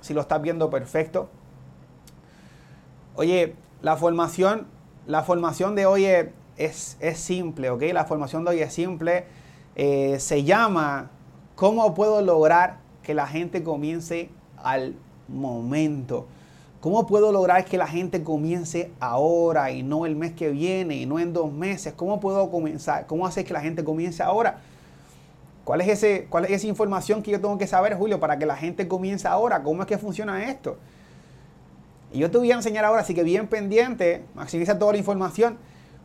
si lo estás viendo perfecto. Oye, la formación, la formación de hoy es, es, simple, ¿ok? La formación de hoy es simple. Eh, se llama ¿Cómo puedo lograr que la gente comience al momento? ¿Cómo puedo lograr que la gente comience ahora y no el mes que viene y no en dos meses? ¿Cómo puedo comenzar? ¿Cómo hacer que la gente comience ahora? ¿Cuál es, ese, ¿Cuál es esa información que yo tengo que saber, Julio, para que la gente comience ahora? ¿Cómo es que funciona esto? Y yo te voy a enseñar ahora, así que bien pendiente, maximiza toda la información,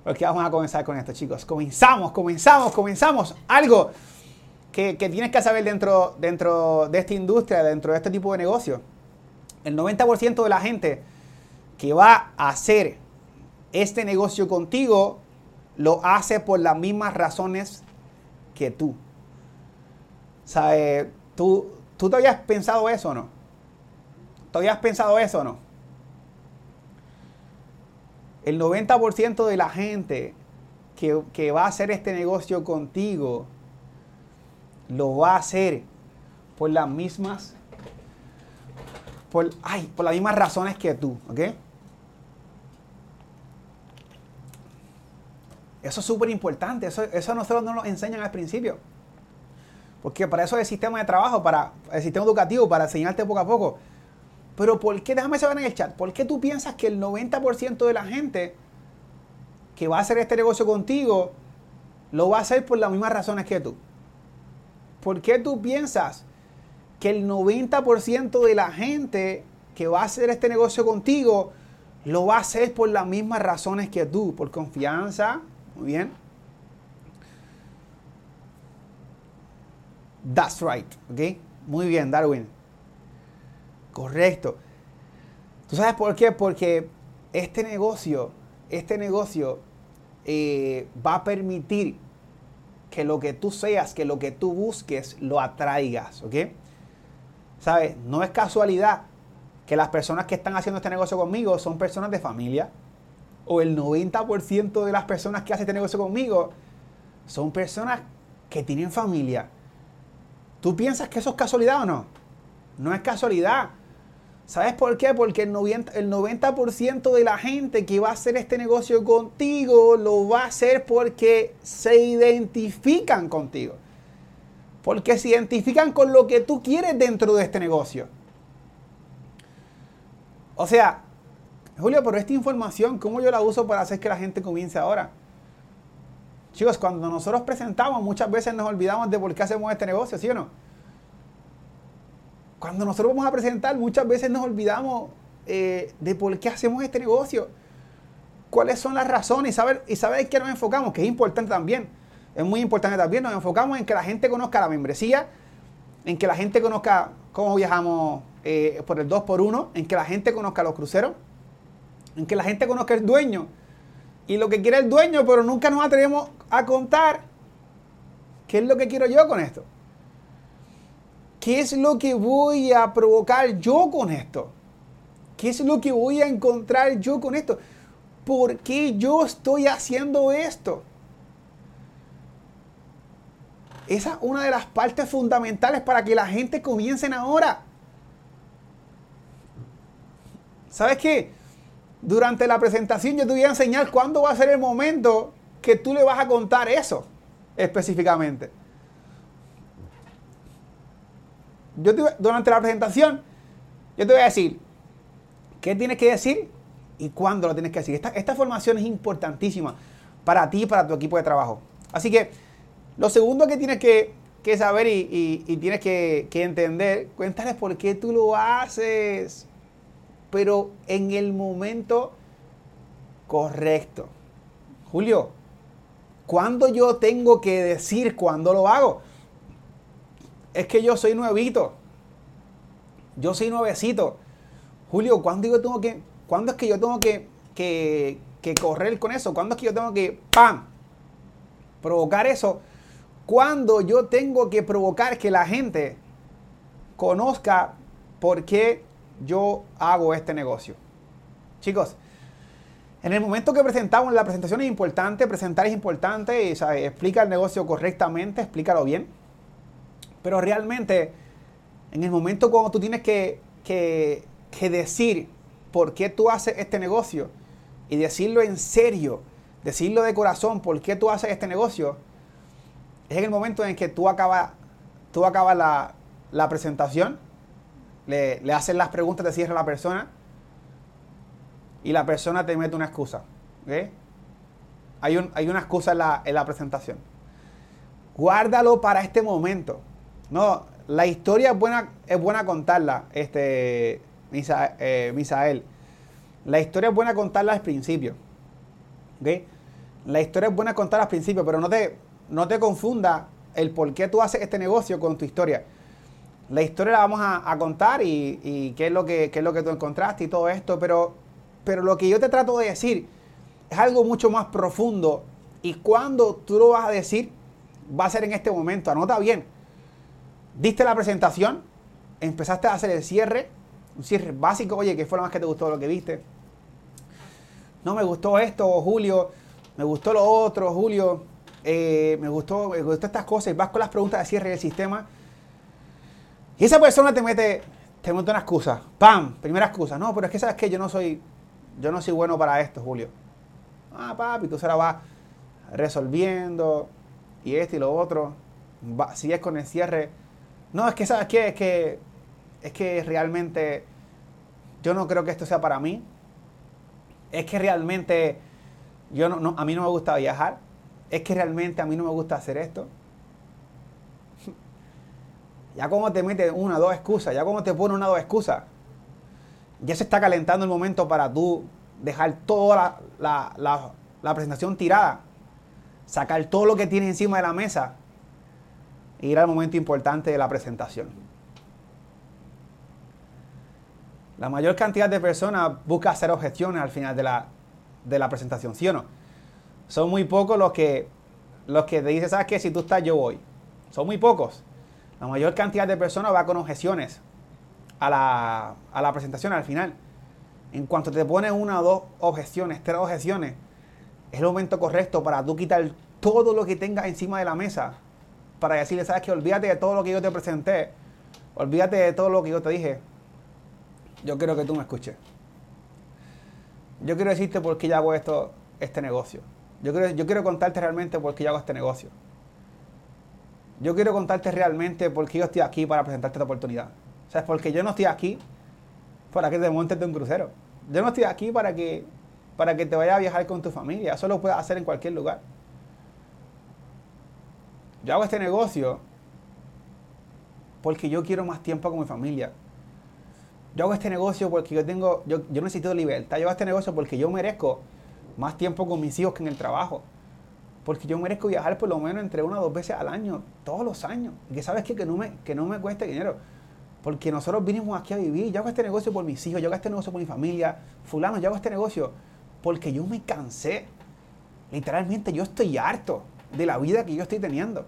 porque vamos a comenzar con esto, chicos. Comenzamos, comenzamos, comenzamos. Algo que, tienes que saber dentro, dentro de esta industria, dentro de este tipo de negocio el 90% de la gente que va a hacer este negocio contigo lo hace por las mismas razones que tú. ¿Sabes? ¿Tú, ¿Tú te habías pensado eso o no? ¿Te habías pensado eso o no? El 90% de la gente que, que va a hacer este negocio contigo lo va a hacer por las mismas por, ay, por las mismas razones que tú, ¿ok? Eso es súper importante, eso, eso nosotros no nos enseñan al principio. Porque para eso es el sistema de trabajo, para el sistema educativo, para enseñarte poco a poco. Pero ¿por qué? Déjame saber en el chat. ¿Por qué tú piensas que el 90% de la gente que va a hacer este negocio contigo lo va a hacer por las mismas razones que tú? ¿Por qué tú piensas que el 90% de la gente que va a hacer este negocio contigo lo va a hacer por las mismas razones que tú, por confianza, muy bien. That's right, ¿ok? Muy bien, Darwin. Correcto. ¿Tú sabes por qué? Porque este negocio, este negocio eh, va a permitir que lo que tú seas, que lo que tú busques, lo atraigas, ¿ok? ¿Sabes? No es casualidad que las personas que están haciendo este negocio conmigo son personas de familia. O el 90% de las personas que hacen este negocio conmigo son personas que tienen familia. ¿Tú piensas que eso es casualidad o no? No es casualidad. ¿Sabes por qué? Porque el 90%, el 90 de la gente que va a hacer este negocio contigo lo va a hacer porque se identifican contigo. Porque se identifican con lo que tú quieres dentro de este negocio. O sea, Julio, pero esta información, ¿cómo yo la uso para hacer que la gente comience ahora? Chicos, cuando nosotros presentamos, muchas veces nos olvidamos de por qué hacemos este negocio, ¿sí o no? Cuando nosotros vamos a presentar, muchas veces nos olvidamos eh, de por qué hacemos este negocio. ¿Cuáles son las razones? Y saber, y saber en qué nos enfocamos, que es importante también es muy importante también. Nos enfocamos en que la gente conozca la membresía, en que la gente conozca cómo viajamos eh, por el 2x1, en que la gente conozca los cruceros, en que la gente conozca el dueño y lo que quiere el dueño, pero nunca nos atrevemos a contar qué es lo que quiero yo con esto. ¿Qué es lo que voy a provocar yo con esto? ¿Qué es lo que voy a encontrar yo con esto? ¿Por qué yo estoy haciendo esto? Esa es una de las partes fundamentales para que la gente comiencen ahora. ¿Sabes qué? Durante la presentación yo te voy a enseñar cuándo va a ser el momento que tú le vas a contar eso específicamente. Yo durante la presentación, yo te voy a decir qué tienes que decir y cuándo lo tienes que decir. Esta, esta formación es importantísima para ti y para tu equipo de trabajo. Así que lo segundo que tienes que, saber y, tienes que, entender, cuéntales por qué tú lo haces, pero en el momento correcto. Julio, ¿cuándo yo tengo que decir cuándo lo hago? Es que yo soy nuevito. Yo soy nuevecito. Julio, ¿cuándo, yo tengo que, ¿cuándo es que yo tengo que, que, que correr con eso? ¿Cuándo es que yo tengo que. Provocar eso cuando yo tengo que provocar que la gente conozca por qué yo hago este negocio. Chicos, en el momento que presentamos, la presentación es importante, presentar es importante, y, explica el negocio correctamente, explícalo bien. Pero realmente En el momento cuando tú tienes que, que, que decir por qué tú haces este negocio y decirlo en serio, decirlo de corazón, por qué tú haces este negocio, es en el momento en que tú acabas, tú acabas la, la presentación, le, le haces las preguntas de cierre a la persona y la persona te mete una excusa. Hay, un, hay una excusa en la, en la presentación. Guárdalo para este momento. No, la historia es buena, es buena contarla, este, eh, Misael. La historia es buena contarla al principio. La historia es buena contarla al principio, pero no te, no te confunda el por qué tú haces este negocio con tu historia. La historia la vamos a, contar y, qué, es lo que, qué es lo que tú encontraste y todo esto, pero, pero lo que yo te trato de decir es algo mucho más profundo y cuando tú lo vas a decir, va a ser en este momento. Anota bien. Diste la presentación, empezaste a hacer el cierre, un cierre básico. Oye, ¿qué fue lo más que te gustó lo que viste? No, me gustó esto, Julio. Me gustó lo otro, Julio. Eh, me, gustó, me gustó estas cosas. Vas con las preguntas de cierre del sistema. Y esa persona te mete, te mete una excusa. ¡Pam! Primera excusa. No, pero es que sabes que yo no soy, yo no soy bueno para esto, Julio. Ah, papi, tú se la vas resolviendo y esto y lo otro. Si es con el cierre. No, es que, ¿sabes qué? Es que, es que realmente yo no creo que esto sea para mí. Es que realmente yo no, a mí no me gusta viajar. Es que realmente a mí no me gusta hacer esto. Ya como te mete una, dos excusas, ya como te pone una, dos excusas, ya se está calentando el momento para tú dejar toda la, la presentación tirada sacar todo lo que tienes encima de la mesa e ir al momento importante de la presentación. La mayor cantidad de personas busca hacer objeciones al final de la, de la presentación, ¿sí o no? Son muy pocos los que, los que te dicen, ¿sabes qué? Si tú estás, yo voy. Son muy pocos. La mayor cantidad de personas va con objeciones a la, a la presentación al final. En cuanto te pones una o dos objeciones, tres objeciones, es el momento correcto para tú quitar todo lo que tengas encima de la mesa. Para decirle, sabes que olvídate de todo lo que yo te presenté. Olvídate de todo lo que yo te dije. Yo quiero que tú me escuches. Yo quiero decirte por qué yo hago esto, este negocio. Yo quiero, yo quiero contarte realmente por qué yo hago este negocio. Yo quiero contarte realmente por qué yo estoy aquí para presentarte esta oportunidad. Sea, porque yo no estoy aquí para que te montes de un crucero. Yo no estoy aquí para que para que te vayas a viajar con tu familia. Eso lo puedes hacer en cualquier lugar. Yo hago este negocio porque yo quiero más tiempo con mi familia. Yo hago este negocio porque yo tengo, yo, yo necesito libertad. Yo hago este negocio porque yo merezco más tiempo con mis hijos que en el trabajo. Porque yo merezco viajar por lo menos entre una o dos veces al año, todos los años. Y que sabes qué? que no me, que no me cueste dinero. Porque nosotros vinimos aquí a vivir. Yo hago este negocio por mis hijos, yo hago este negocio por mi familia. Fulano, yo hago este negocio porque yo me cansé. Literalmente yo estoy harto de la vida que yo estoy teniendo.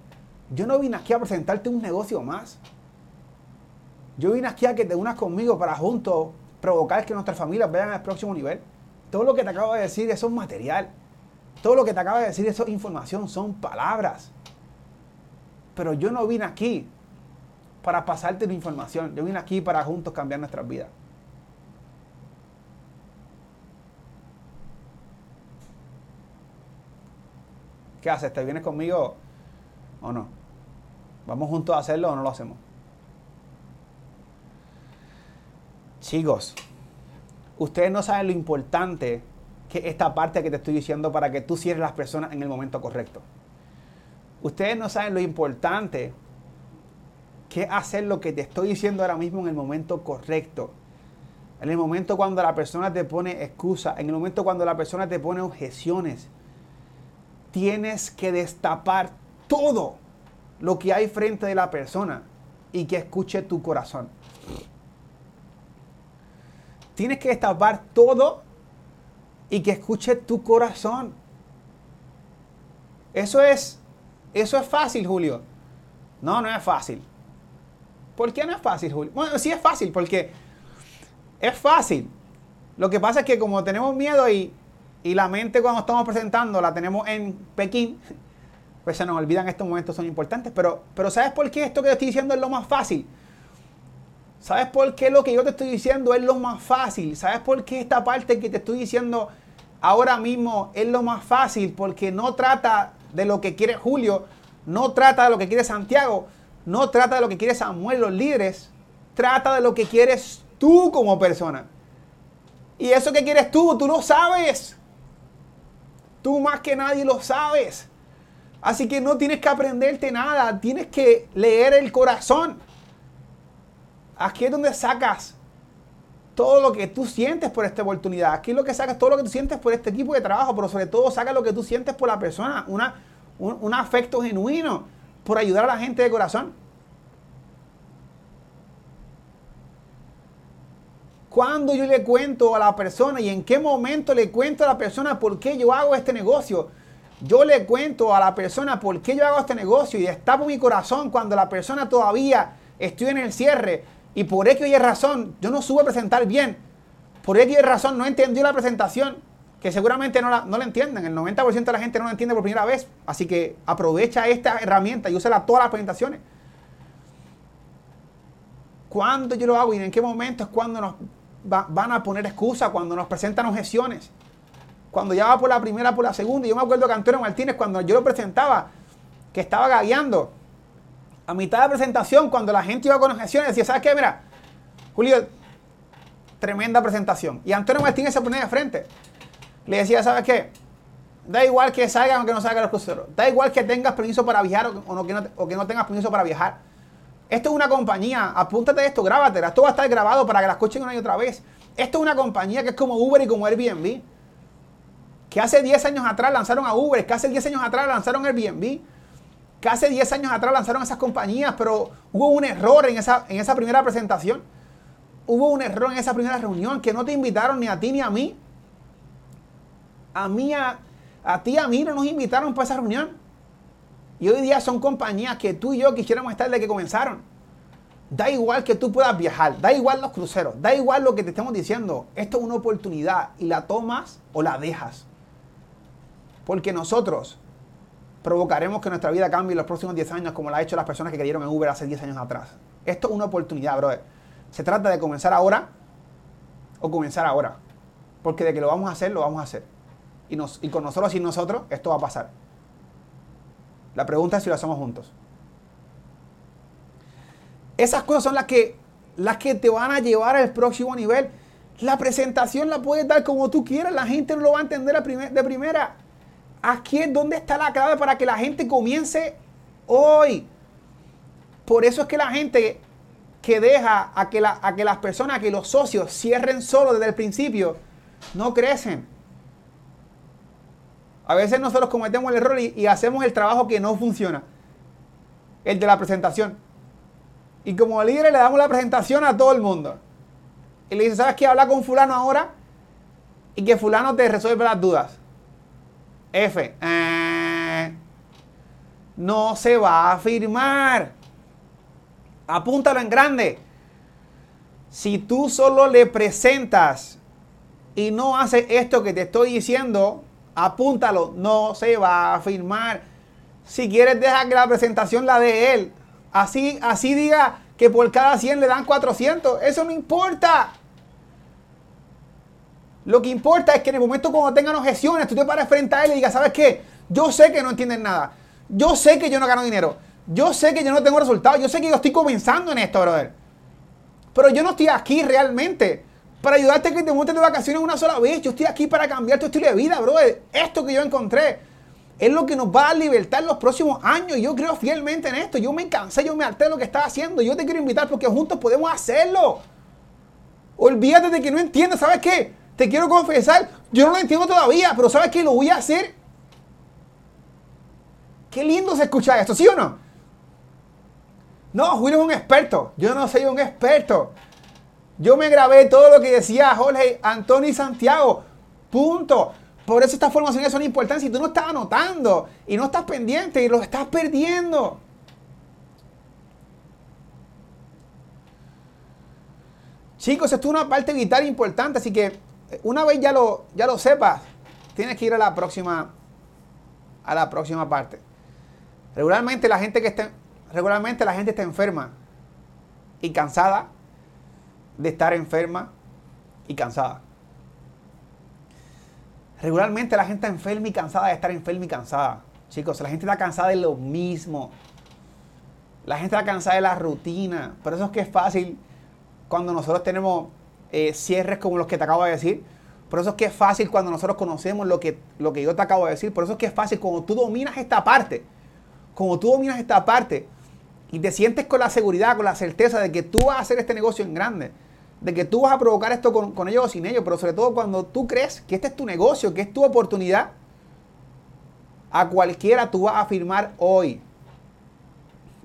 Yo no vine aquí a presentarte un negocio más. Yo vine aquí a que te unas conmigo para juntos provocar que nuestras familias vayan al próximo nivel. Todo lo que te acabo de decir, eso es material. Todo lo que te acabo de decir, eso es información, son palabras. Pero yo no vine aquí para pasarte la información. Yo vine aquí para juntos cambiar nuestras vidas. ¿Qué haces? ¿Te vienes conmigo o no? ¿Vamos juntos a hacerlo o no lo hacemos? Chicos, ustedes no saben lo importante que esta parte que te estoy diciendo para que tú cierres las personas en el momento correcto. Ustedes no saben lo importante que hacer lo que te estoy diciendo ahora mismo en el momento correcto. En el momento cuando la persona te pone excusa, en el momento cuando la persona te pone objeciones, tienes que destapar todo lo que hay frente de la persona y que escuche tu corazón. Tienes que destapar todo y que escuche tu corazón. Eso es, eso es fácil, Julio. No, no es fácil. ¿Por qué no es fácil, Julio? Bueno, sí es fácil, porque es fácil. Lo que pasa es que como tenemos miedo y y la mente cuando estamos presentando la tenemos en Pekín, pues se nos olvidan estos momentos son importantes. Pero, pero ¿sabes por qué esto que estoy diciendo es lo más fácil? ¿Sabes por qué lo que yo te estoy diciendo es lo más fácil? ¿Sabes por qué esta parte que te estoy diciendo ahora mismo es lo más fácil? Porque no trata de lo que quiere Julio, no trata de lo que quiere Santiago, no trata de lo que quiere Samuel, los líderes, trata de lo que quieres tú como persona. Y eso que quieres tú, tú lo sabes. Tú más que nadie lo sabes. Así que no tienes que aprenderte nada, tienes que leer el corazón. Aquí es donde sacas todo lo que tú sientes por esta oportunidad. Aquí es lo que sacas todo lo que tú sientes por este equipo de trabajo, pero sobre todo sacas lo que tú sientes por la persona, una, un, afecto genuino por ayudar a la gente de corazón. Cuando yo le cuento a la persona y en qué momento le cuento a la persona por qué yo hago este negocio, yo le cuento a la persona por qué yo hago este negocio y destapo mi corazón cuando la persona todavía estoy en el cierre y por X y razón, yo no supe presentar bien. Por X y razón no entendió la presentación, que seguramente no la, no entienden. El 90% de la gente no la entiende por primera vez. Así que aprovecha esta herramienta y úsala todas las presentaciones. ¿Cuándo yo lo hago y en qué momento es cuando nos van a poner excusas, cuando nos presentan objeciones? Cuando ya va por la primera, por la segunda. Yo me acuerdo que Antonio Martínez, cuando yo lo presentaba, que estaba gagueando, a mitad de presentación, cuando la gente iba con objeciones, decía, ¿sabes qué? Mira, Julio, tremenda presentación. Y Antonio Martínez se ponía de frente. Le decía, ¿sabes qué? Da igual que salgan o que no salgan los cruceros. Da igual que tengas permiso para viajar o, que no, o que no tengas permiso para viajar. Esto es una compañía, apúntate esto, grábatela. Esto va a estar grabado para que la escuchen una y otra vez. Esto es una compañía que es como Uber y como Airbnb. Que hace 10 años atrás lanzaron a Uber, que hace 10 años atrás lanzaron Airbnb que hace 10 años atrás lanzaron esas compañías, pero hubo un error en esa, en esa primera presentación. Hubo un error en esa primera reunión que no te invitaron ni a ti ni a mí. A mí, a, a ti, a mí no nos invitaron para esa reunión. Y hoy día son compañías que tú y yo quisiéramos estar desde que comenzaron. Da igual que tú puedas viajar, da igual los cruceros, da igual lo que te estemos diciendo. Esto es una oportunidad y la tomas o la dejas. Porque nosotros provocaremos que nuestra vida cambie en los próximos 10 años como lo ha hecho las personas que creyeron en Uber hace 10 años atrás. Esto es una oportunidad, brother. Se trata de comenzar ahora o comenzar ahora. Porque de que lo vamos a hacer, lo vamos a hacer. Y, con nosotros y nosotros, esto va a pasar. La pregunta es si lo hacemos juntos. Esas cosas son las que, las que te van a llevar al próximo nivel. La presentación la puedes dar como tú quieras. La gente no lo va a entender de primera. Aquí es donde está la clave para que la gente comience hoy. Por eso es que la gente que deja a que, a que las personas, a que los socios cierren solo desde el principio, no crecen. A veces nosotros cometemos el error y, hacemos el trabajo que no funciona. El de la presentación. Y como líder le damos la presentación a todo el mundo. Y le dice, ¿sabes qué? Habla con fulano ahora y que fulano te resuelve las dudas. F. Eh, no se va a firmar. Apúntalo en grande. Si tú solo le presentas y no hace esto que te estoy diciendo, apúntalo, no se va a firmar. Si quieres, deja que la presentación la de él. Así, así diga que por cada 100 le dan 400. Eso no importa. Lo que importa es que en el momento cuando tengan objeciones, tú te pares frente a él y digas, ¿sabes qué? Yo sé que no entienden nada. Yo sé que yo no gano dinero. Yo sé que yo no tengo resultados. Yo sé que yo estoy comenzando en esto, brother. Pero yo no estoy aquí realmente para ayudarte a que te montes de vacaciones una sola vez. Yo estoy aquí para cambiar tu estilo de vida, brother. Esto que yo encontré es lo que nos va a libertar los próximos años. Yo creo fielmente en esto. Yo me cansé, yo me harté de lo que estaba haciendo. Yo te quiero invitar porque juntos podemos hacerlo. Olvídate de que no entiendes, ¿sabes qué? te quiero confesar, yo no lo entiendo todavía, pero ¿sabes qué? Lo voy a hacer. Qué lindo se escucha esto, ¿sí o no? No, Julio es un experto. Yo no soy un experto. Yo me grabé todo lo que decía Jorge, Antonio y Santiago. Punto. Por eso estas formaciones son importantes. Si tú no estás anotando y no estás pendiente y lo estás perdiendo. Chicos, esto es una parte vital importante, así que una vez ya lo, ya lo sepas, tienes que ir a la próxima, a la próxima parte. Regularmente la gente que está, regularmente la gente está enferma y cansada de estar enferma y cansada. Regularmente la gente está enferma y cansada de estar enferma y cansada. Chicos, la gente está cansada de lo mismo. La gente está cansada de la rutina. Por eso es que es fácil cuando nosotros tenemos eh, cierres como los que te acabo de decir. Por eso es que es fácil cuando nosotros conocemos lo que, lo que yo te acabo de decir. Por eso es que es fácil cuando tú dominas esta parte. Como tú dominas esta parte y te sientes con la seguridad, con la certeza de que tú vas a hacer este negocio en grande. De que tú vas a provocar esto con, ellos o sin ellos. Pero sobre todo cuando tú crees que este es tu negocio, que es tu oportunidad. A cualquiera tú vas a firmar hoy.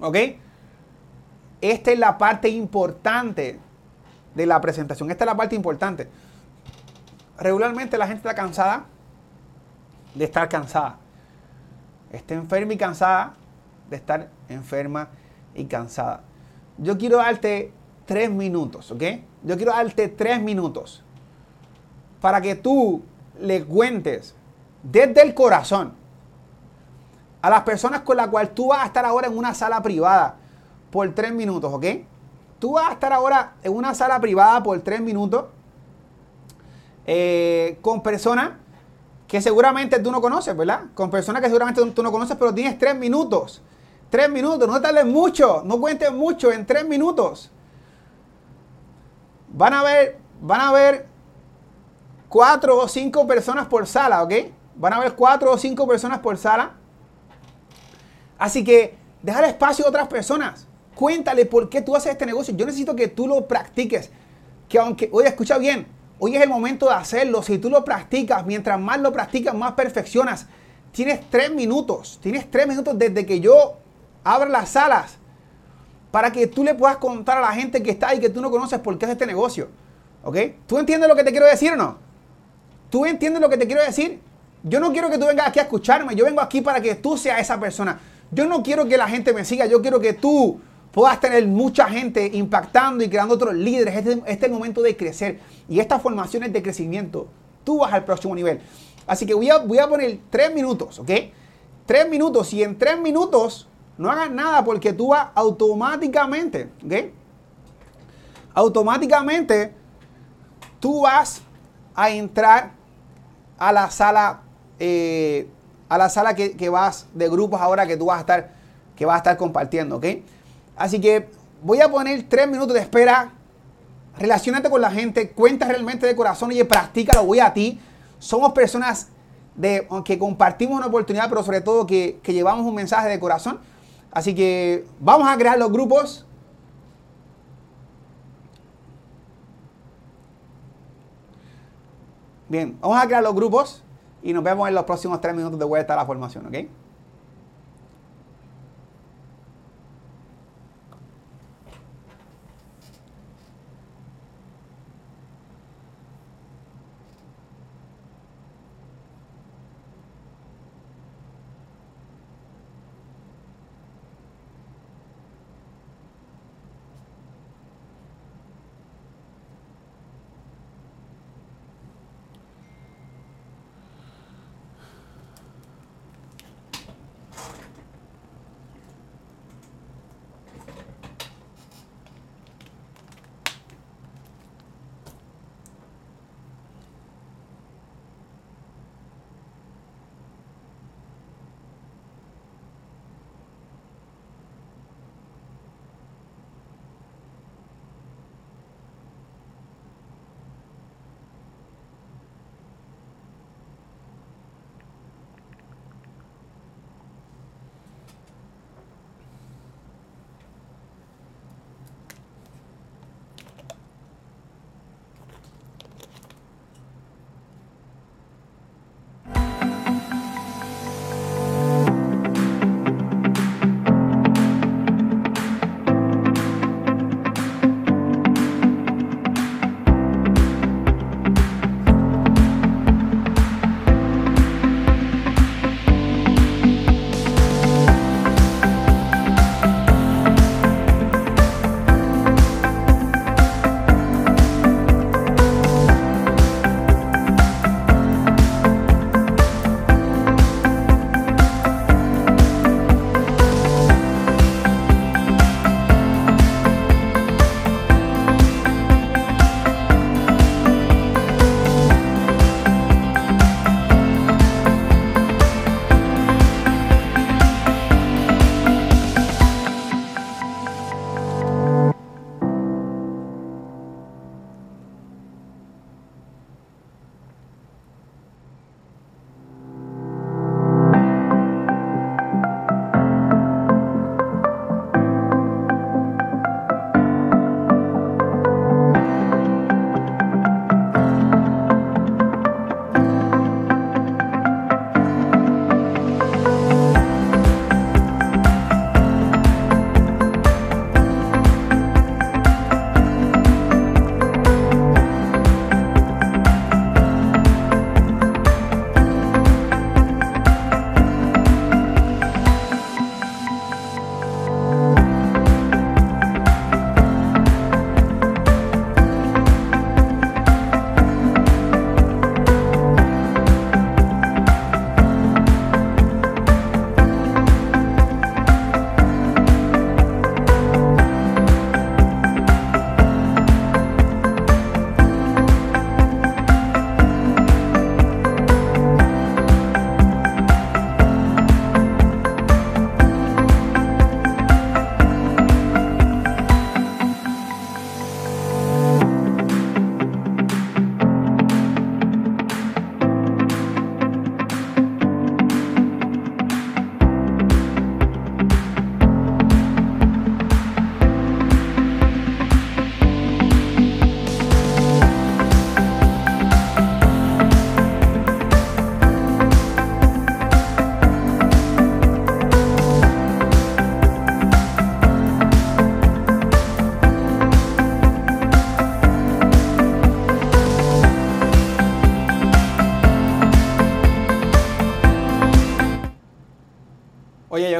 ¿Ok? Esta es la parte importante de la presentación. Esta es la parte importante. Regularmente la gente está cansada de estar cansada. Está enferma y cansada de estar enferma y cansada. Yo quiero darte tres minutos, ¿ok? Yo quiero darte tres minutos para que tú le cuentes desde el corazón a las personas con las cuales tú vas a estar ahora en una sala privada por tres minutos, ¿ok? Tú vas a estar ahora en una sala privada por tres minutos eh, con personas que seguramente tú no conoces, ¿verdad? Con personas que seguramente tú no conoces, pero tienes tres minutos. Tres minutos, no tardes mucho, no cuentes mucho, en tres minutos. Van a ver, van a ver cuatro o cinco personas por sala, ¿ok? Van a ver cuatro o cinco personas por sala. Así que dejar espacio a otras personas. Cuéntale por qué tú haces este negocio. Yo necesito que tú lo practiques. Que aunque, oye, escucha bien, hoy es el momento de hacerlo. Si tú lo practicas, mientras más lo practicas, más perfeccionas. Tienes tres minutos. Tienes tres minutos desde que yo abra las salas para que tú le puedas contar a la gente que está ahí que tú no conoces por qué haces este negocio. ¿Ok? ¿Tú entiendes lo que te quiero decir o no? ¿Tú entiendes lo que te quiero decir? Yo no quiero que tú vengas aquí a escucharme. Yo vengo aquí para que tú seas esa persona. Yo no quiero que la gente me siga. Yo quiero que tú puedas tener mucha gente impactando y creando otros líderes. Este, este, es el momento de crecer. Y estas formaciones de crecimiento, tú vas al próximo nivel. Así que voy a, voy a poner tres minutos, ¿ok? Tres minutos. Y en tres minutos no hagas nada porque tú vas automáticamente, ¿ok? Automáticamente tú vas a entrar a la sala, eh, a la sala que, vas de grupos ahora que tú vas a estar, que vas a estar compartiendo, ¿ok? Así que voy a poner tres minutos de espera. Relacionate con la gente, cuenta realmente de corazón y practícalo, voy a ti. Somos personas que compartimos una oportunidad, pero sobre todo que llevamos un mensaje de corazón. Así que vamos a crear los grupos. Bien, vamos a crear los grupos y nos vemos en los próximos tres minutos de vuelta a la formación, ¿ok?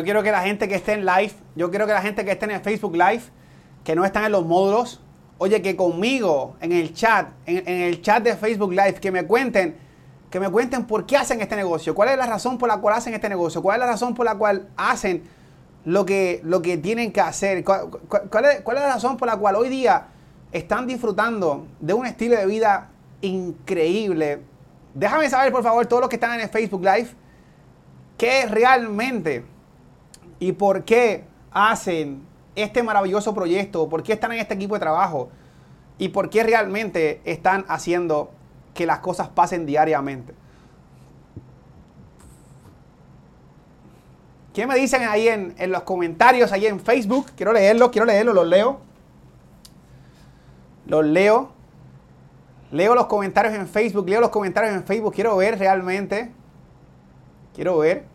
Yo quiero que la gente que esté en live, yo quiero que la gente que esté en el Facebook Live, que no están en los módulos, oye, que conmigo en el chat, en, el chat de Facebook Live, que me cuenten, que me cuenten por qué hacen este negocio, cuál es la razón por la cual hacen este negocio, cuál es la razón por la cual hacen lo que, lo que tienen que hacer, cuál, es, cuál es la razón por la cual hoy día están disfrutando de un estilo de vida increíble. Déjame saber, por favor, todos los que están en el Facebook Live, qué realmente y por qué hacen este maravilloso proyecto, por qué están en este equipo de trabajo y por qué realmente están haciendo que las cosas pasen diariamente. ¿Qué me dicen ahí en, los comentarios, ahí en Facebook? Quiero leerlo, quiero leerlo, los leo. Los leo. Leo los comentarios en Facebook, leo los comentarios en Facebook. Quiero ver realmente. Quiero ver.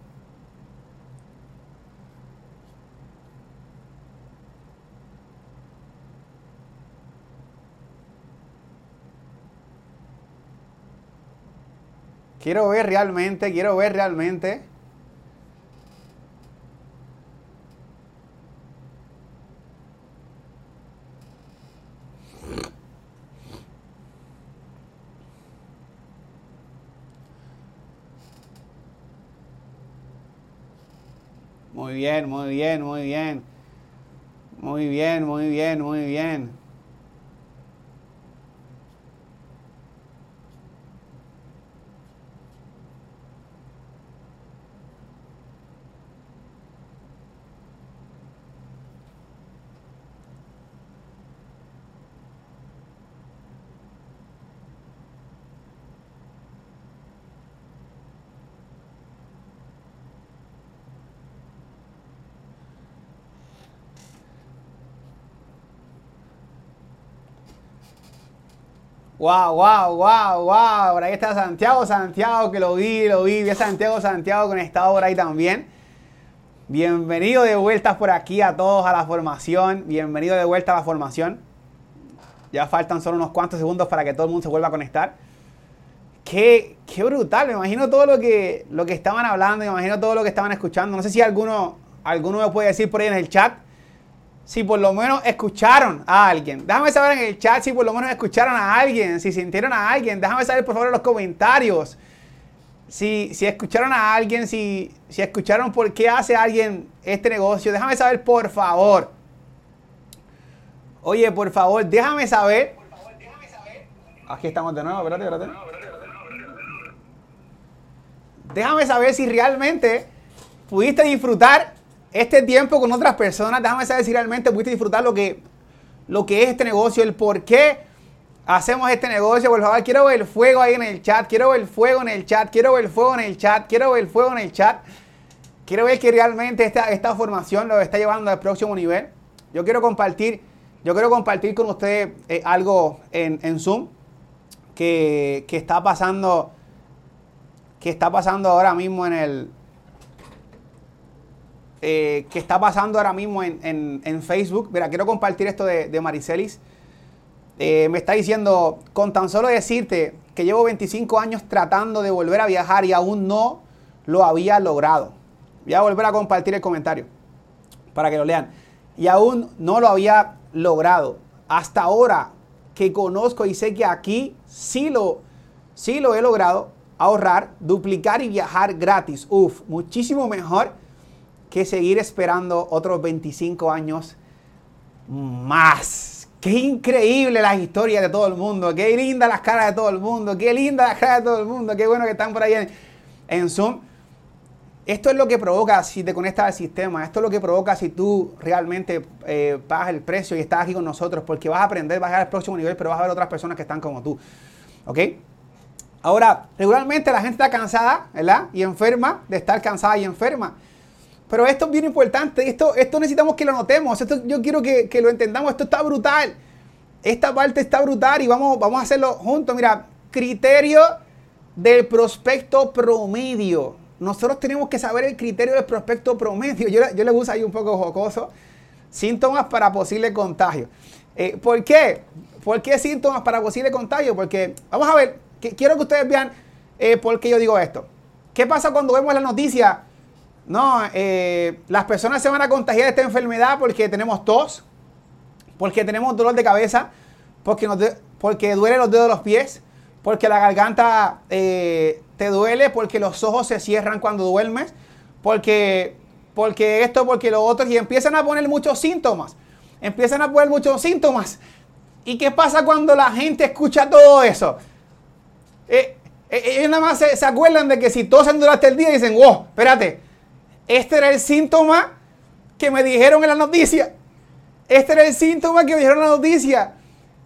Quiero ver realmente, quiero ver realmente. Muy bien, muy bien, muy bien. Muy bien, muy bien, muy bien. Wow, wow, wow, wow. Por ahí está Santiago, Santiago, que lo vi, lo vi. Vi a Santiago, Santiago conectado por ahí también. Bienvenido de vuelta por aquí a todos a la formación. Bienvenido de vuelta a la formación. Ya faltan solo unos cuantos segundos para que todo el mundo se vuelva a conectar. Qué, qué brutal. Me imagino todo lo que, lo que estaban hablando, me imagino todo lo que estaban escuchando. No sé si alguno, alguno me puede decir por ahí en el chat si por lo menos escucharon a alguien. Déjame saber en el chat si por lo menos escucharon a alguien, si sintieron a alguien. Déjame saber por favor en los comentarios. Si, si escucharon a alguien, si, si escucharon por qué hace alguien este negocio. Déjame saber por favor. Oye, por favor, déjame saber. Aquí estamos de nuevo, espérate, espérate. Déjame saber si realmente pudiste disfrutar este tiempo con otras personas, déjame saber si realmente pudiste disfrutar lo que, lo que es este negocio, el por qué hacemos este negocio. Por favor, quiero ver el fuego ahí en el chat, quiero ver el fuego en el chat, quiero ver el fuego en el chat, quiero ver el fuego en el chat. Quiero ver que realmente esta, esta formación lo está llevando al próximo nivel. Yo quiero compartir, yo quiero compartir con ustedes eh, algo en, en Zoom que, que está pasando, que está pasando ahora mismo en el, eh, que está pasando ahora mismo en, Facebook. Quiero compartir esto de, Maricelis. Eh, me está diciendo, con tan solo decirte que llevo 25 años tratando de volver a viajar y aún no lo había logrado. Voy a volver a compartir el comentario para que lo lean. Y aún no lo había logrado. Hasta ahora que conozco y sé que aquí sí lo, sí lo he logrado, ahorrar, duplicar y viajar gratis. Uf, muchísimo mejor que seguir esperando otros 25 años más. Qué increíble las historias de todo el mundo, qué linda las caras de todo el mundo, qué linda las caras de todo el mundo, qué bueno que están por ahí en, Zoom. Esto es lo que provoca si te conectas al sistema, esto es lo que provoca si tú realmente eh, pagas el precio y estás aquí con nosotros, porque vas a aprender, vas a llegar al próximo nivel, pero vas a ver otras personas que están como tú. ¿Ok? Ahora, regularmente la gente está cansada, ¿verdad? Y enferma de estar cansada y enferma. Pero esto es bien importante, esto, esto necesitamos que lo notemos, esto yo quiero que, lo entendamos, esto está brutal. Esta parte está brutal y vamos, vamos a hacerlo juntos. Mira, criterio del prospecto promedio. Nosotros tenemos que saber el criterio del prospecto promedio. Yo, yo le uso ahí un poco jocoso. Síntomas para posible contagio. Eh, ¿Por qué? ¿Por qué síntomas para posible contagio? Porque, vamos a ver, quiero que ustedes vean eh, por qué yo digo esto. ¿Qué pasa cuando vemos la noticia no, eh, las personas se van a contagiar de esta enfermedad porque tenemos tos, porque tenemos dolor de cabeza, porque, porque duele los dedos de los pies, porque la garganta eh, te duele, porque los ojos se cierran cuando duermes, porque, porque esto, porque lo otro, y empiezan a poner muchos síntomas. Empiezan a poner muchos síntomas. ¿Y qué pasa cuando la gente escucha todo eso? Eh, ellos nada más se, acuerdan de que si tosen durante el día dicen, wow, espérate, este era el síntoma que me dijeron en la noticia. Este era el síntoma que me dijeron en la noticia.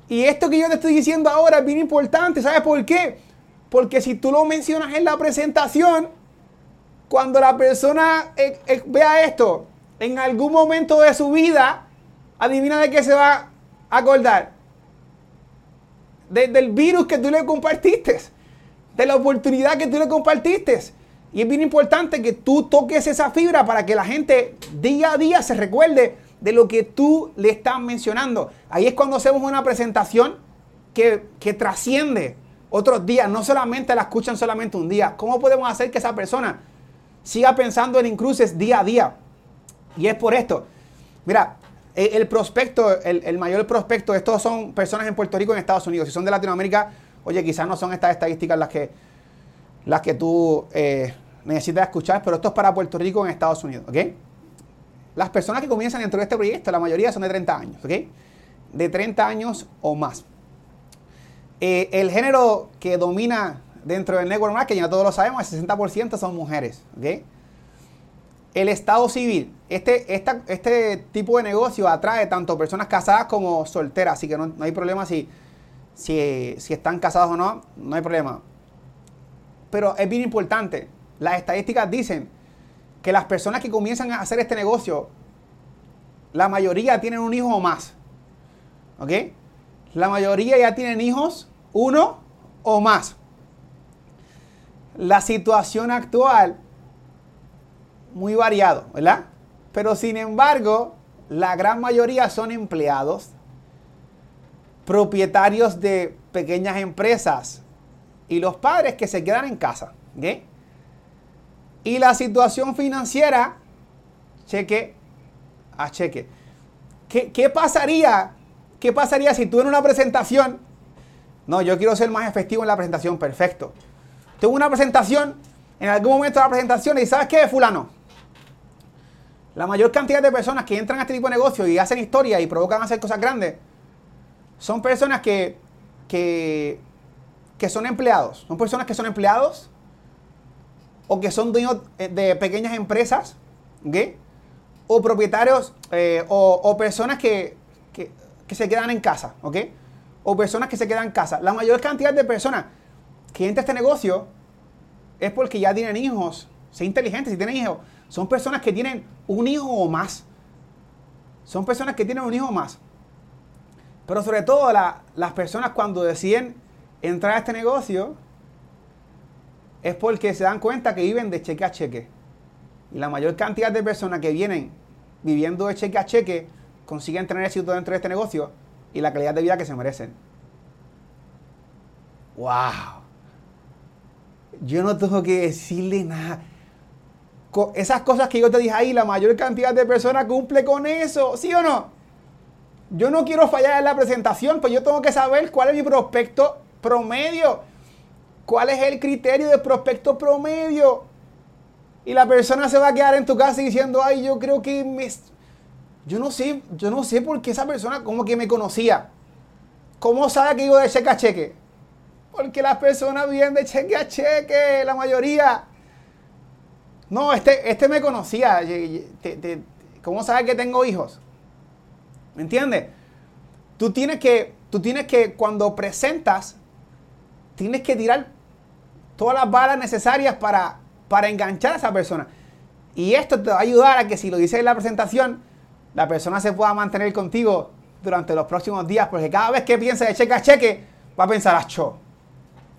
Y esto que yo te estoy diciendo ahora es bien importante. ¿Sabes por qué? Porque si tú lo mencionas en la presentación, cuando la persona eh, eh, vea esto, en algún momento de su vida, adivina de qué se va a acordar. del virus que tú le compartiste. De la oportunidad que tú le compartiste. Y es bien importante que tú toques esa fibra para que la gente día a día se recuerde de lo que tú le estás mencionando. Ahí es cuando hacemos una presentación que, trasciende otros días. No solamente la escuchan solamente un día. ¿Cómo podemos hacer que esa persona siga pensando en Incruces día a día? Y es por esto. Mira, el, prospecto, el, mayor prospecto, estos son personas en Puerto Rico y en Estados Unidos. Si son de Latinoamérica, oye, quizás no son estas estadísticas las que las que tú eh, necesitas escuchar, pero esto es para Puerto Rico en Estados Unidos, ¿ok? Las personas que comienzan dentro de este proyecto, la mayoría son de 30 años, ¿ok? De 30 años o más. Eh, el género que domina dentro del network marketing, ya todos lo sabemos, el 60% son mujeres, ¿ok? El estado civil, este, este tipo de negocio atrae tanto personas casadas como solteras, así que no, hay problema si, si, si están casados o no, no hay problema. Pero es bien importante. Las estadísticas dicen que las personas que comienzan a hacer este negocio, la mayoría tienen un hijo o más. ¿Ok? La mayoría ya tienen hijos, uno o más. La situación actual, muy variado, ¿verdad? Pero sin embargo, la gran mayoría son empleados, propietarios de pequeñas empresas, y los padres que se quedan en casa. Y la situación financiera, cheque a cheque. ¿Qué, pasaría? ¿Qué pasaría si tú en una presentación, no, yo quiero ser más efectivo en la presentación, perfecto. Tengo una presentación, en algún momento de la presentación, y ¿sabes qué, fulano? La mayor cantidad de personas que entran a este tipo de negocio y hacen historia y provocan hacer cosas grandes, son personas que, que que son empleados. Son personas que son empleados o que son dueños eh, de pequeñas empresas, ¿ok? O propietarios eh, o, personas que, se quedan en casa, ¿ok? O personas que se quedan en casa. La mayor cantidad de personas que entran a este negocio es porque ya tienen hijos. Sé inteligentes si tienen hijos. Son personas que tienen un hijo o más. Son personas que tienen un hijo o más. Pero sobre todo las personas cuando deciden entrar a este negocio es porque se dan cuenta que viven de cheque a cheque. Y la mayor cantidad de personas que vienen viviendo de cheque a cheque consiguen tener éxito dentro de este negocio y la calidad de vida que se merecen. ¡Wow! Yo no tengo que decirle nada. Esas cosas que yo te dije ahí, la mayor cantidad de personas cumple con eso, ¿sí o no? Yo no quiero fallar en la presentación, pues yo tengo que saber cuál es mi prospecto promedio. ¿Cuál es el criterio de prospecto promedio? Y la persona se va a quedar en tu casa diciendo, ay, yo creo que me... Yo no sé, yo no sé por qué esa persona como que me conocía. ¿Cómo sabe que iba de cheque a cheque? Porque las personas viven de cheque a cheque, la mayoría. No, este, este me conocía. ¿Cómo sabe que tengo hijos? ¿Me entiendes? Tú tienes que, tú tienes que, cuando presentas, tienes que tirar todas las balas necesarias para, para enganchar a esa persona. Y esto te va a ayudar a que si lo dices en la presentación, la persona se pueda mantener contigo durante los próximos días, porque cada vez que piensa de cheque a cheque, va a pensar, acho,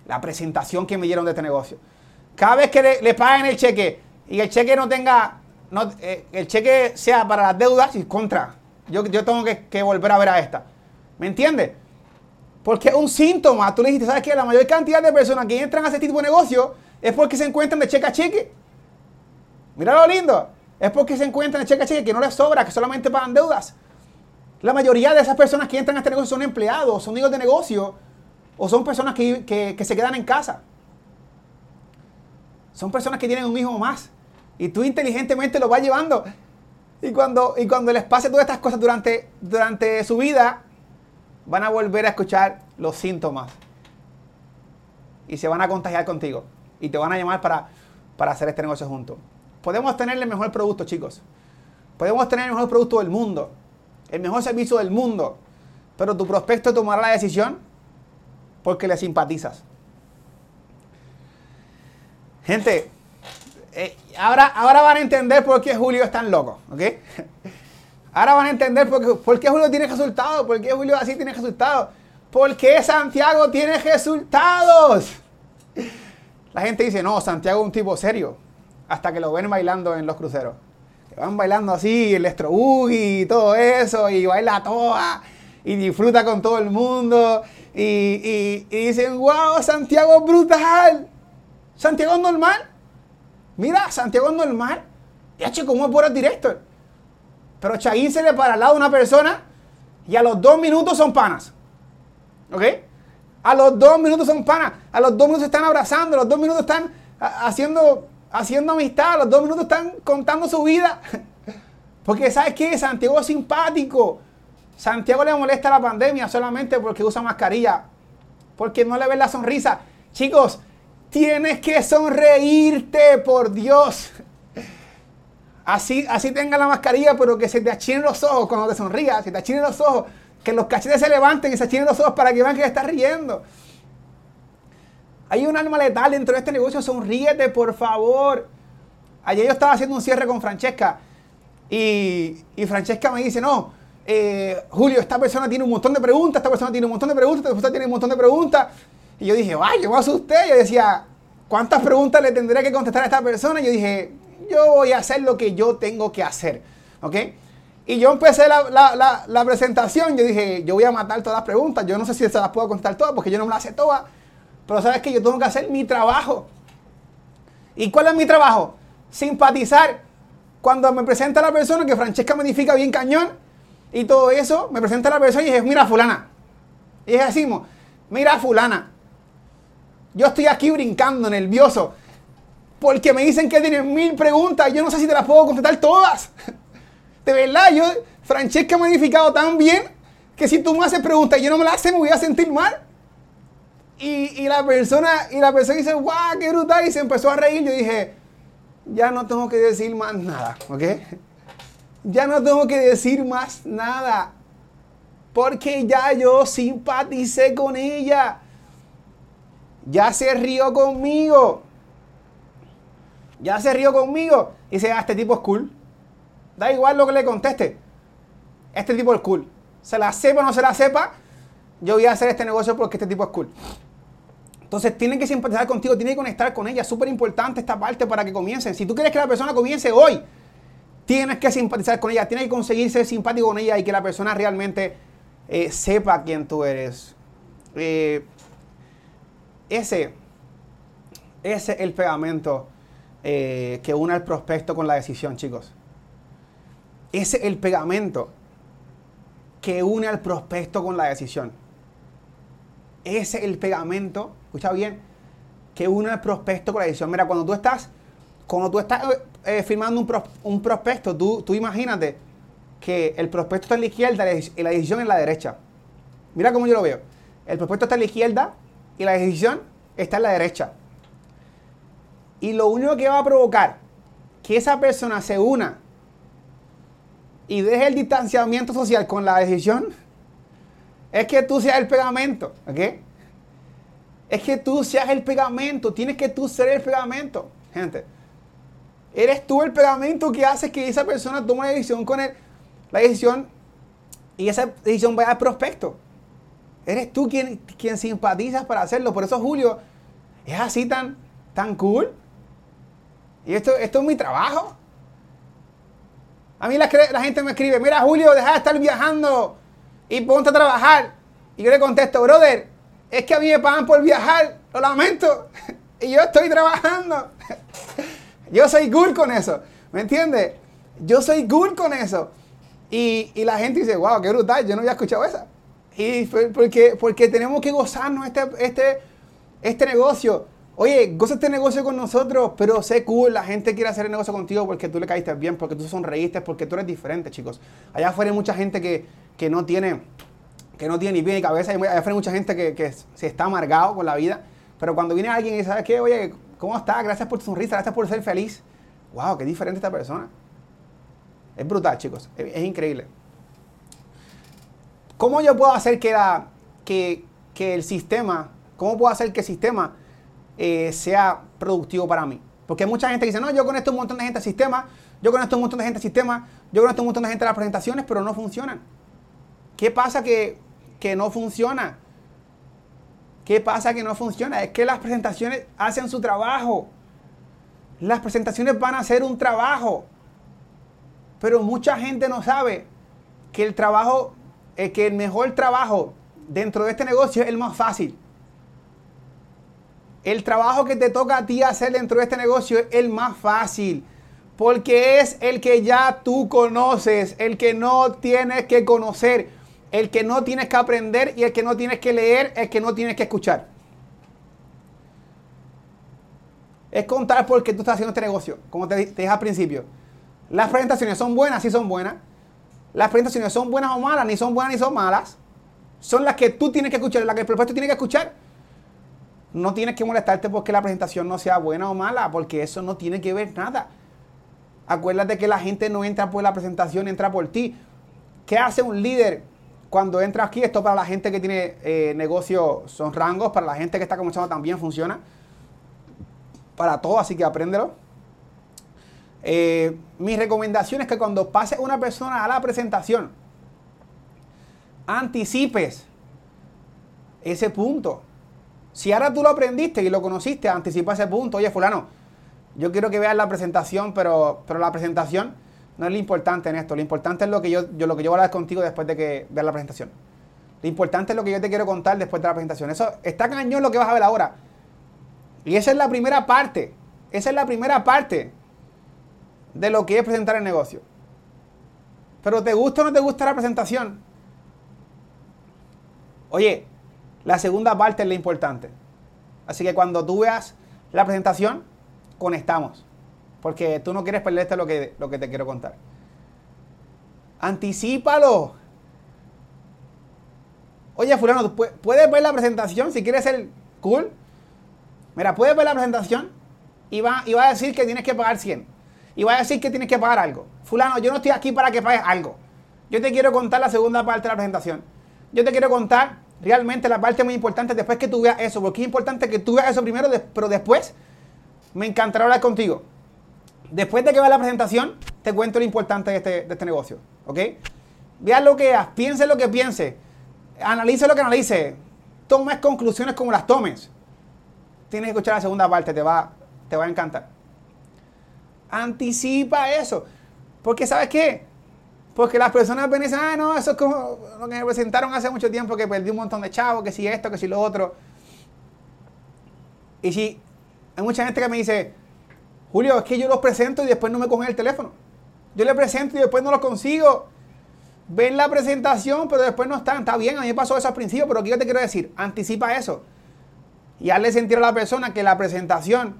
la presentación que me dieron de este negocio. Cada vez que le, paguen el cheque y el cheque no tenga, no, eh, el cheque sea para las deudas y contra, yo, yo tengo que, que volver a ver a esta. ¿Me entiendes? Porque es un síntoma. Tú le dijiste, ¿sabes qué? La mayor cantidad de personas que entran a ese tipo de negocio es porque se encuentran de cheque a cheque. Mira lo lindo. Es porque se encuentran en cheque a cheque que no les sobra, que solamente pagan deudas. La mayoría de esas personas que entran a este negocio son empleados, son hijos de negocio, o son personas que, que se quedan en casa. Son personas que tienen un hijo más. Y tú inteligentemente lo vas llevando. Y cuando, y cuando les pase todas estas cosas durante, durante su vida, van a volver a escuchar los síntomas. Y se van a contagiar contigo. Y te van a llamar para, para hacer este negocio juntos. Podemos tener el mejor producto, chicos. Podemos tener el mejor producto del mundo. El mejor servicio del mundo. Pero tu prospecto tomará la decisión porque le simpatizas. Gente, eh, ahora, ahora van a entender por qué Julio es tan loco, ¿ok? Ahora van a entender por qué, Julio tiene resultados, por qué Julio así tiene resultados, por qué Santiago tiene resultados. La gente dice, no, Santiago es un tipo serio, hasta que lo ven bailando en los cruceros. van bailando así, el estrobuggy y todo eso, y baila toda, y disfruta con todo el mundo, y, y, dicen, wow, Santiago es brutal. Santiago es normal. Mira, Santiago es normal. hecho como es por director. Pero Chaguín para al lado de una persona y a los dos minutos son panas. ¿Ok? A los dos minutos son panas. A los dos minutos están abrazando. A los dos minutos están haciendo, haciendo amistad. A los dos minutos están contando su vida. Porque ¿sabes qué? Santiago es simpático. Santiago le molesta la pandemia solamente porque usa mascarilla. Porque no le ve la sonrisa. Chicos, Tienes que sonreírte, por Dios. Así, así tenga la mascarilla, pero que se te achinen los ojos cuando te sonrías, se te achinen los ojos, que los cachetes se levanten y se achinen los ojos para que vean que estás riendo. Hay un alma letal dentro de este negocio, sonríete, por favor. Ayer yo estaba haciendo un cierre con Francesca y, Francesca me dice, no, eh, Julio, esta persona tiene un montón de preguntas, esta persona tiene un montón de preguntas, esta persona tiene un montón de preguntas. Y yo dije, vaya, yo me asusté. Yo decía, ¿cuántas preguntas le tendré que contestar a esta persona? Y yo dije, yo voy a hacer lo que yo tengo que hacer. ¿Ok? Y yo empecé la, presentación. Yo dije, yo voy a matar todas las preguntas. Yo no sé si se las puedo contestar todas porque yo no me las sé todas. Pero sabes que yo tengo que hacer mi trabajo. ¿Y cuál es mi trabajo? Simpatizar. Cuando me presenta la persona, que Francesca me edifica bien cañón, y todo eso, me presenta la persona y dije, mira fulana. Y decimos, mira fulana. Yo estoy aquí brincando, nervioso, porque me dicen que tienen mil preguntas y yo no sé si te las puedo contestar todas. De verdad, yo, Francesca me ha edificado tan bien que si tú me haces preguntas y yo no me las haces, me voy a sentir mal. Y, la persona, y la persona dice, guau, qué brutal, y se empezó a reír. Yo dije, ya no tengo que decir más nada, ¿ok? Ya no tengo que decir más nada. Porque ya yo simpaticé con ella ya se rió conmigo. Ya se rió conmigo. Y dice, ah, este tipo es cool. Da igual lo que le conteste. Este tipo es cool. Se la sepa o no se la sepa, yo voy a hacer este negocio porque este tipo es cool. Entonces tienen que simpatizar contigo, tienen que conectar con ella. Súper importante esta parte para que comiencen. Si tú quieres que la persona comience hoy, tienes que simpatizar con ella, tienes que conseguir ser simpático con ella y que la persona realmente eh, sepa quién tú eres. Eh, ese, ese es el pegamento eh, que une al prospecto con la decisión, chicos. Ese es el pegamento que une al prospecto con la decisión. Ese es el pegamento, escucha bien, que une al prospecto con la decisión. Mira, cuando tú estás, cuando tú estás eh, firmando un, prospecto, tú, tú imagínate que el prospecto está en la izquierda y la decisión en la derecha. Mira cómo yo lo veo. El prospecto está en la izquierda y la decisión está en la derecha. Y lo único que va a provocar que esa persona se una y deje el distanciamiento social con la decisión es que tú seas el pegamento, ¿ok? Es que tú seas el pegamento, tienes que tú ser el pegamento, gente. Eres tú el pegamento que hace que esa persona tome la decisión con él, la decisión y esa decisión vaya al prospecto. Eres tú quien, quien simpatizas para hacerlo. Por eso Julio es así tan, tan cool. Y esto, esto es mi trabajo. A mí la, gente me escribe, mira Julio, deja de estar viajando y ponte a trabajar. Y yo le contesto, brother, es que a mí me pagan por viajar, lo lamento. y yo estoy trabajando. yo soy cool con eso. ¿Me entiendes? Yo soy cool con eso. Y, la gente dice, wow, qué brutal, yo no había escuchado esa. Y porque, porque tenemos que gozarnos este, este, este negocio. Oye, goza este negocio con nosotros, pero sé cool, la gente quiere hacer el negocio contigo porque tú le caíste bien, porque tú sonreíste, porque tú eres diferente, chicos. Allá afuera hay mucha gente que, no tiene que no tiene ni pie ni cabeza, allá afuera hay mucha gente que, se está amargado con la vida, pero cuando viene alguien y sabe que, oye, ¿cómo estás? Gracias por tu sonrisa, gracias por ser feliz. Wow, qué diferente esta persona. Es brutal, chicos, es, increíble. ¿Cómo yo puedo hacer que, la, que, que el sistema, cómo puedo hacer que el sistema eh, sea productivo para mí. Porque hay mucha gente que dice, no, yo conecto un montón de gente al sistema, yo conecto un montón de gente al sistema, yo conecto un montón de gente a las presentaciones, pero no funcionan. ¿Qué pasa que, que no funciona? ¿Qué pasa que no funciona? Es que las presentaciones hacen su trabajo. Las presentaciones van a hacer un trabajo. Pero mucha gente no sabe que el trabajo, eh, que el mejor trabajo dentro de este negocio es el más fácil. El trabajo que te toca a ti hacer dentro de este negocio es el más fácil. Porque es el que ya tú conoces, el que no tienes que conocer, el que no tienes que aprender y el que no tienes que leer, el que no tienes que escuchar. Es contar por qué tú estás haciendo este negocio, como te, dije al principio. Las presentaciones son buenas, sí son buenas. Las presentaciones son buenas o malas, ni son buenas ni son malas. Son las que tú tienes que escuchar, las que el propuesto tiene que escuchar. No tienes que molestarte porque la presentación no sea buena o mala, porque eso no tiene que ver nada. Acuérdate que la gente no entra por la presentación, entra por ti. ¿Qué hace un líder cuando entra aquí? Esto para la gente que tiene eh, negocio son rangos, para la gente que está comenzando también funciona. Para todo, así que apréndelo. Eh, mi recomendación es que cuando pase una persona a la presentación, anticipes ese punto. Si ahora tú lo aprendiste y lo conociste, anticipa ese punto. Oye, fulano, yo quiero que veas la presentación, pero, pero la presentación no es lo importante en esto. Lo importante es lo que yo, yo, lo que yo voy a hablar contigo después de que veas la presentación. Lo importante es lo que yo te quiero contar después de la presentación. Eso está cañón lo que vas a ver ahora. Y esa es la primera parte. Esa es la primera parte de lo que es presentar el negocio. Pero ¿te gusta o no te gusta la presentación? Oye, la segunda parte es la importante. Así que cuando tú veas la presentación, conectamos. Porque tú no quieres perderte lo que, lo que te quiero contar. Anticípalo. Oye, fulano, ¿puedes ver la presentación si quieres ser cool? Mira, puedes ver la presentación y va, y va a decir que tienes que pagar 100. Y va a decir que tienes que pagar algo. Fulano, yo no estoy aquí para que pagues algo. Yo te quiero contar la segunda parte de la presentación. Yo te quiero contar realmente la parte muy importante después que tú veas eso, porque es importante que tú veas eso primero, pero después me encantará hablar contigo. Después de que veas la presentación, te cuento lo importante de este, de este negocio, ¿ok? Veas lo que piense lo que piense, analice lo que analice, tomes conclusiones como las tomes. Tienes que escuchar la segunda parte, te va, te va a encantar. Anticipa eso, porque ¿sabes qué? Porque las personas ven dicen, ah, no, eso es como lo que me presentaron hace mucho tiempo, que perdí un montón de chavos, que si esto, que si lo otro. Y si hay mucha gente que me dice, Julio, es que yo los presento y después no me cogen el teléfono. Yo le presento y después no lo consigo. Ven la presentación, pero después no están. Está bien, a mí me pasó eso al principio, pero ¿qué yo te quiero decir? Anticipa eso. Y hazle sentir a la persona que la presentación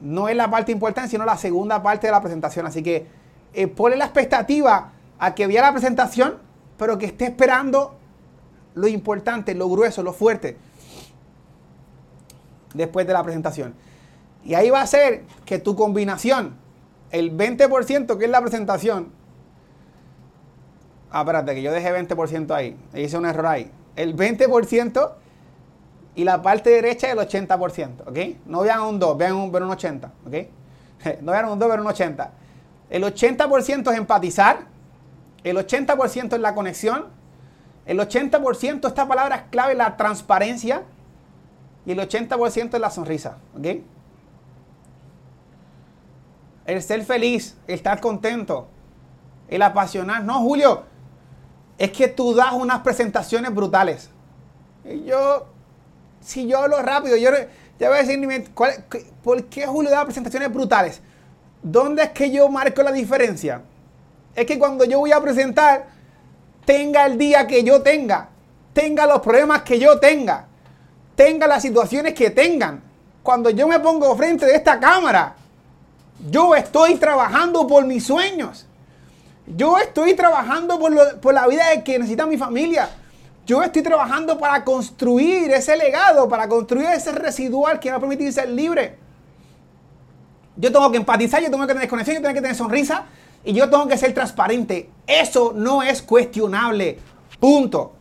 no es la parte importante, sino la segunda parte de la presentación. Así que eh, ponle la expectativa a que vea la presentación, pero que esté esperando lo importante, lo grueso, lo fuerte después de la presentación. Y ahí va a ser que tu combinación, el 20% que es la presentación, ah, espérate, que yo dejé 20% ahí, hice un error ahí, el 20% y la parte derecha el 80%, ¿ok? No vean un 2, vean un, vean un 80, ¿ok? No vean un 2, vean un 80. El 80% es empatizar, el 80% es la conexión. El 80% esta palabra clave, la transparencia. Y el 80% es la sonrisa. ¿Ok? El ser feliz, el estar contento, el apasionar. No, Julio, es que tú das unas presentaciones brutales. Y yo, si yo hablo rápido, yo ya voy a decir, ¿por qué Julio da presentaciones brutales? ¿dónde es que yo marco la diferencia? Es que cuando yo voy a presentar, tenga el día que yo tenga, tenga los problemas que yo tenga, tenga las situaciones que tengan. Cuando yo me pongo frente de esta cámara, yo estoy trabajando por mis sueños. Yo estoy trabajando por, la vida de que necesita mi familia. Yo estoy trabajando para construir ese legado, para construir ese residual que me va a permitir ser libre. Yo tengo que empatizar, yo tengo que tener conexión, yo tengo que tener sonrisa y yo tengo que ser transparente. Eso no es cuestionable. Punto.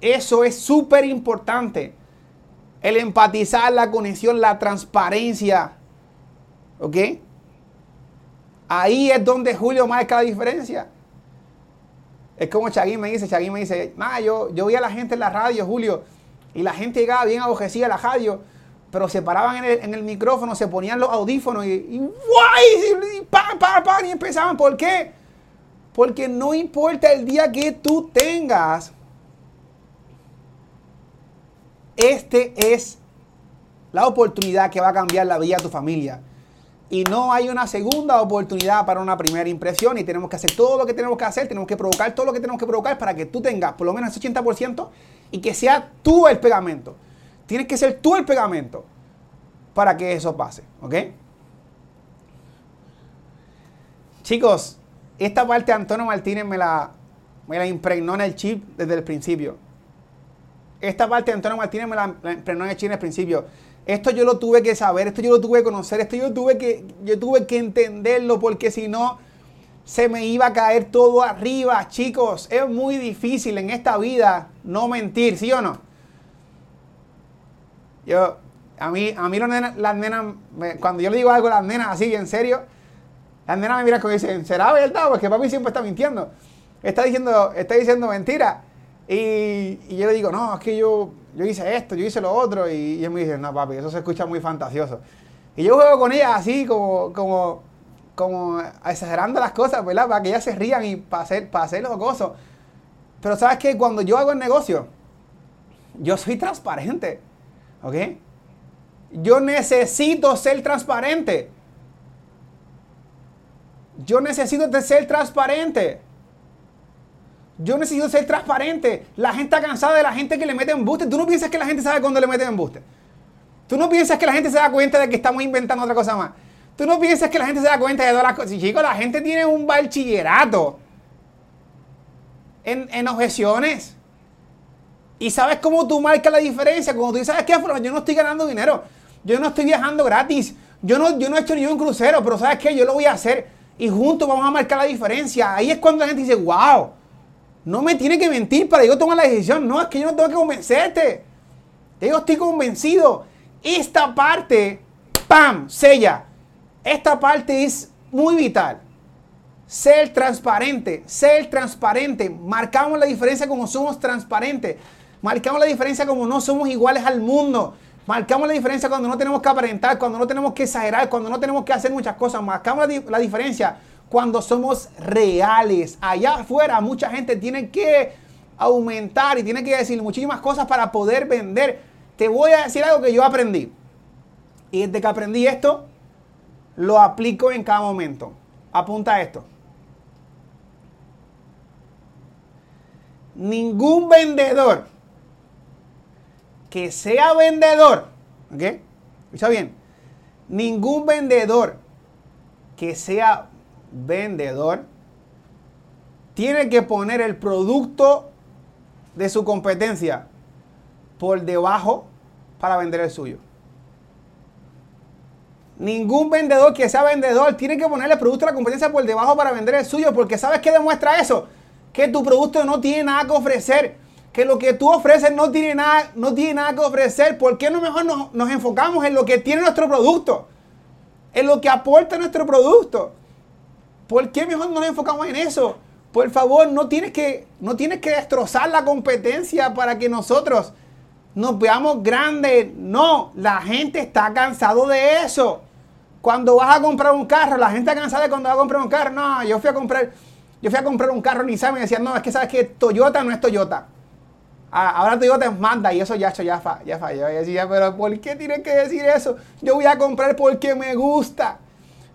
Eso es súper importante. El empatizar, la conexión, la transparencia. ¿Ok? Ahí es donde Julio marca la diferencia. Es como Chaguín me dice, Chaguín me dice, yo, yo vi a la gente en la radio, Julio, y la gente llegaba bien abojecida a la radio, pero se paraban en el, micrófono, se ponían los audífonos y, y, y, pa, pa, pa, y empezaban. ¿Por qué? Porque no importa el día que tú tengas, este es la oportunidad que va a cambiar la vida de tu familia y no hay una segunda oportunidad para una primera impresión y tenemos que hacer todo lo que tenemos que hacer, tenemos que provocar todo lo que tenemos que provocar para que tú tengas por lo menos ese 80% y que sea tú el pegamento. Tienes que ser tú el pegamento para que eso pase, ¿ok? Chicos, esta parte Antonio Martínez me la, impregnó en el chip desde el principio. Esta parte Antonio Martínez me la, impregnó en el chip en el principio. Esto yo lo tuve que saber, esto yo lo tuve que conocer, esto yo tuve que, yo tuve que entenderlo porque si no se me iba a caer todo arriba, chicos. Es muy difícil en esta vida no mentir, ¿sí o no? Yo, a mí, a mí las nenas, cuando yo le digo algo a las nenas así, en serio, las nenas me miran como dicen, ¿será verdad? Porque papi siempre está mintiendo. Está diciendo, está diciendo mentira. Y, y yo le digo, no, es que yo, yo hice esto, yo hice lo otro, y, y me dice, no, papi, eso se escucha muy fantasioso. Y yo juego con ella así, como, como, como exagerando las cosas, ¿verdad? Para que ellas se rían y para hacer, para hacer los cosas. Pero sabes que cuando yo hago el negocio, yo soy transparente, ¿ok? Yo necesito ser transparente. Yo necesito ser transparente. Yo necesito ser transparente. La gente está cansada de la gente que le mete embuste. Tú no piensas que la gente sabe cuándo le meten embuste. Tú no piensas que la gente se da cuenta de que estamos inventando otra cosa más. Tú no piensas que la gente se da cuenta de todas las cosas. Chicos, la gente tiene un bachillerato en, en objeciones. Y sabes cómo tú marcas la diferencia. Cuando tú dices, ¿sabes qué? Yo no estoy ganando dinero. Yo no estoy viajando gratis. Yo no, yo no he hecho ni un crucero. Pero ¿sabes qué? Yo lo voy a hacer. Y juntos vamos a marcar la diferencia. Ahí es cuando la gente dice, wow no me tiene que mentir para yo tomar la decisión. No, es que yo no tengo que convencerte. Yo estoy convencido. Esta parte, ¡pam! Sella. Esta parte es muy vital. Ser transparente, ser transparente. Marcamos la diferencia como somos transparentes. Marcamos la diferencia como no somos iguales al mundo. Marcamos la diferencia cuando no tenemos que aparentar, cuando no tenemos que exagerar, cuando no tenemos que hacer muchas cosas. Marcamos la, la diferencia cuando somos reales. Allá afuera mucha gente tiene que aumentar y tiene que decir muchísimas cosas para poder vender. Te voy a decir algo que yo aprendí. Y desde que aprendí esto, lo aplico en cada momento. Apunta esto. Ningún vendedor que sea vendedor, ¿ok? Escucha bien. Ningún vendedor que sea vendedor tiene que poner el producto de su competencia por debajo para vender el suyo. Ningún vendedor que sea vendedor tiene que poner el producto de la competencia por debajo para vender el suyo, porque ¿sabes qué demuestra eso? Que tu producto no tiene nada que ofrecer, que lo que tú ofreces no tiene nada, no tiene nada que ofrecer. ¿Por qué no mejor nos, nos enfocamos en lo que tiene nuestro producto? En lo que aporta nuestro producto. ¿Por qué mejor no nos enfocamos en eso? Por favor, no tienes que, no tienes que destrozar la competencia para que nosotros nos veamos grandes. No, la gente está cansado de eso. Cuando vas a comprar un carro, la gente está cansada de cuando va a comprar un carro. No, yo fui a comprar, yo fui a comprar un carro Nissan y me decían, no, es que sabes que Toyota no es Toyota. Ah, ahora te digo te manda y eso ya, ya, fa, ya falló. Ya decía, pero ¿por qué tienes que decir eso? Yo voy a comprar porque me gusta.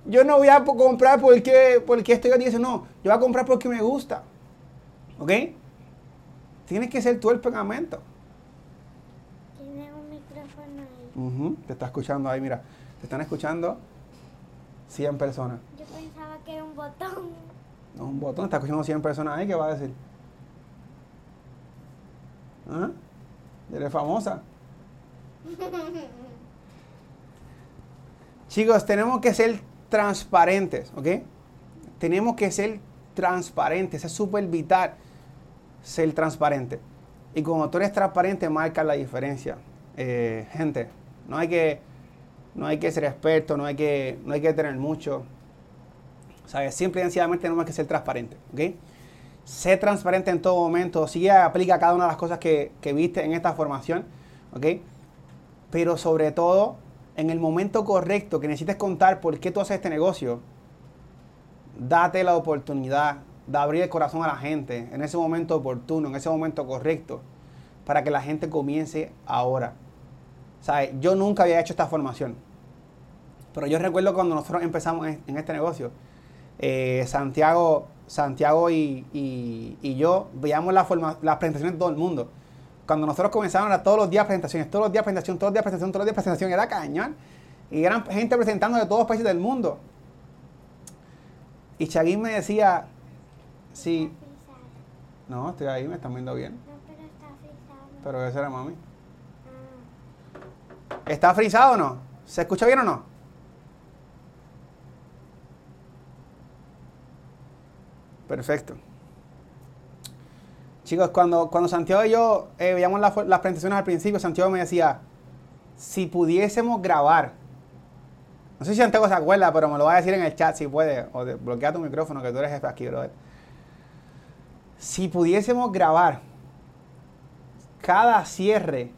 Yo no voy a comprar porque, porque estoy dice no, yo voy a comprar porque me gusta. ¿Ok? Tienes que ser tú el pegamento. Tiene un micrófono ahí. te está escuchando ahí, mira. Te están escuchando 100 personas. Yo pensaba que era un botón. No, un botón. Está escuchando 100 personas ahí. ¿Qué va a decir? ¿Ah? Eres famosa. Chicos, tenemos que ser transparentes, ¿ok? Tenemos que ser transparentes. Es súper vital ser transparente. Y cuando tú eres transparente, marca la diferencia. Eh, gente, no hay que no hay que ser experto, no hay que, no hay que tener mucho. ¿Sabes? Simple y sencillamente tenemos que ser transparentes. ¿ok? Sé transparente en todo momento. Sí aplica cada una de las cosas que, viste en esta formación. ¿ok? Pero sobre todo, en el momento correcto que necesites contar por qué tú haces este negocio, date la oportunidad de abrir el corazón a la gente en ese momento oportuno, en ese momento correcto, para que la gente comience ahora. ¿Sabes? Yo nunca había hecho esta formación. Pero yo recuerdo cuando nosotros empezamos en, este negocio, eh, Santiago, Santiago y, yo veíamos la las presentaciones de todo el mundo. Cuando nosotros comenzamos era todos los días presentaciones, todos los días presentación, todos los días presentación, todos los días presentación, era cañón. Y eran gente presentando de todos los países del mundo. Y Chaguín me decía, sí. No, estoy ahí, me están viendo bien. No, pero está frisado. Pero esa era mami. ¿Está frisado o no? ¿Se escucha bien o no? Perfecto. Chicos, cuando, cuando Santiago y yo eh, veíamos las, presentaciones al principio, Santiago me decía, si pudiésemos grabar, no sé si Santiago se acuerda, pero me lo va a decir en el chat si puede, o bloquea tu micrófono, que tú eres jefe aquí, brother. Si pudiésemos grabar cada cierre,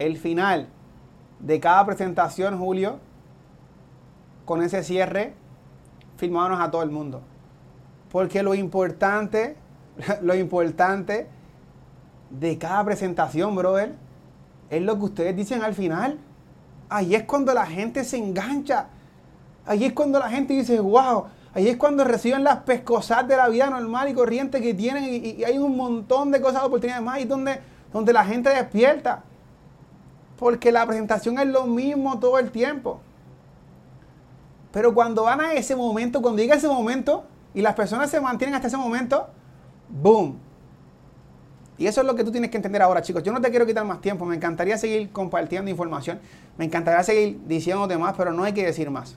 el final de cada presentación, Julio, con ese cierre, filmándonos a todo el mundo. Porque lo importante, lo importante de cada presentación, brother, es lo que ustedes dicen al final. Ahí es cuando la gente se engancha. Ahí es cuando la gente dice, wow. Ahí es cuando reciben las pescosas de la vida normal y corriente que tienen. Y, hay un montón de cosas, oportunidades más. Y donde, donde la gente despierta. Porque la presentación es lo mismo todo el tiempo. Pero cuando van a ese momento, cuando llega ese momento y las personas se mantienen hasta ese momento, ¡boom! Y eso es lo que tú tienes que entender ahora, chicos. Yo no te quiero quitar más tiempo. Me encantaría seguir compartiendo información. Me encantaría seguir diciendo más, pero no hay que decir más.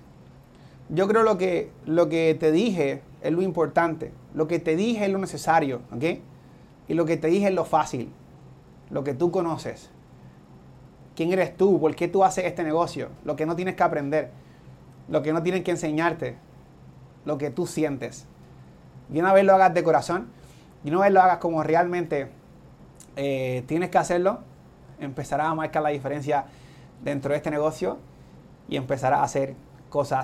Yo creo lo que, lo que te dije es lo importante. Lo que te dije es lo necesario, ¿ok? Y lo que te dije es lo fácil. Lo que tú conoces. ¿Quién eres tú? ¿Por qué tú haces este negocio? Lo que no tienes que aprender, lo que no tienen que enseñarte, lo que tú sientes. Y una vez lo hagas de corazón, y una vez lo hagas como realmente eh, tienes que hacerlo, empezarás a marcar la diferencia dentro de este negocio y empezarás a hacer cosas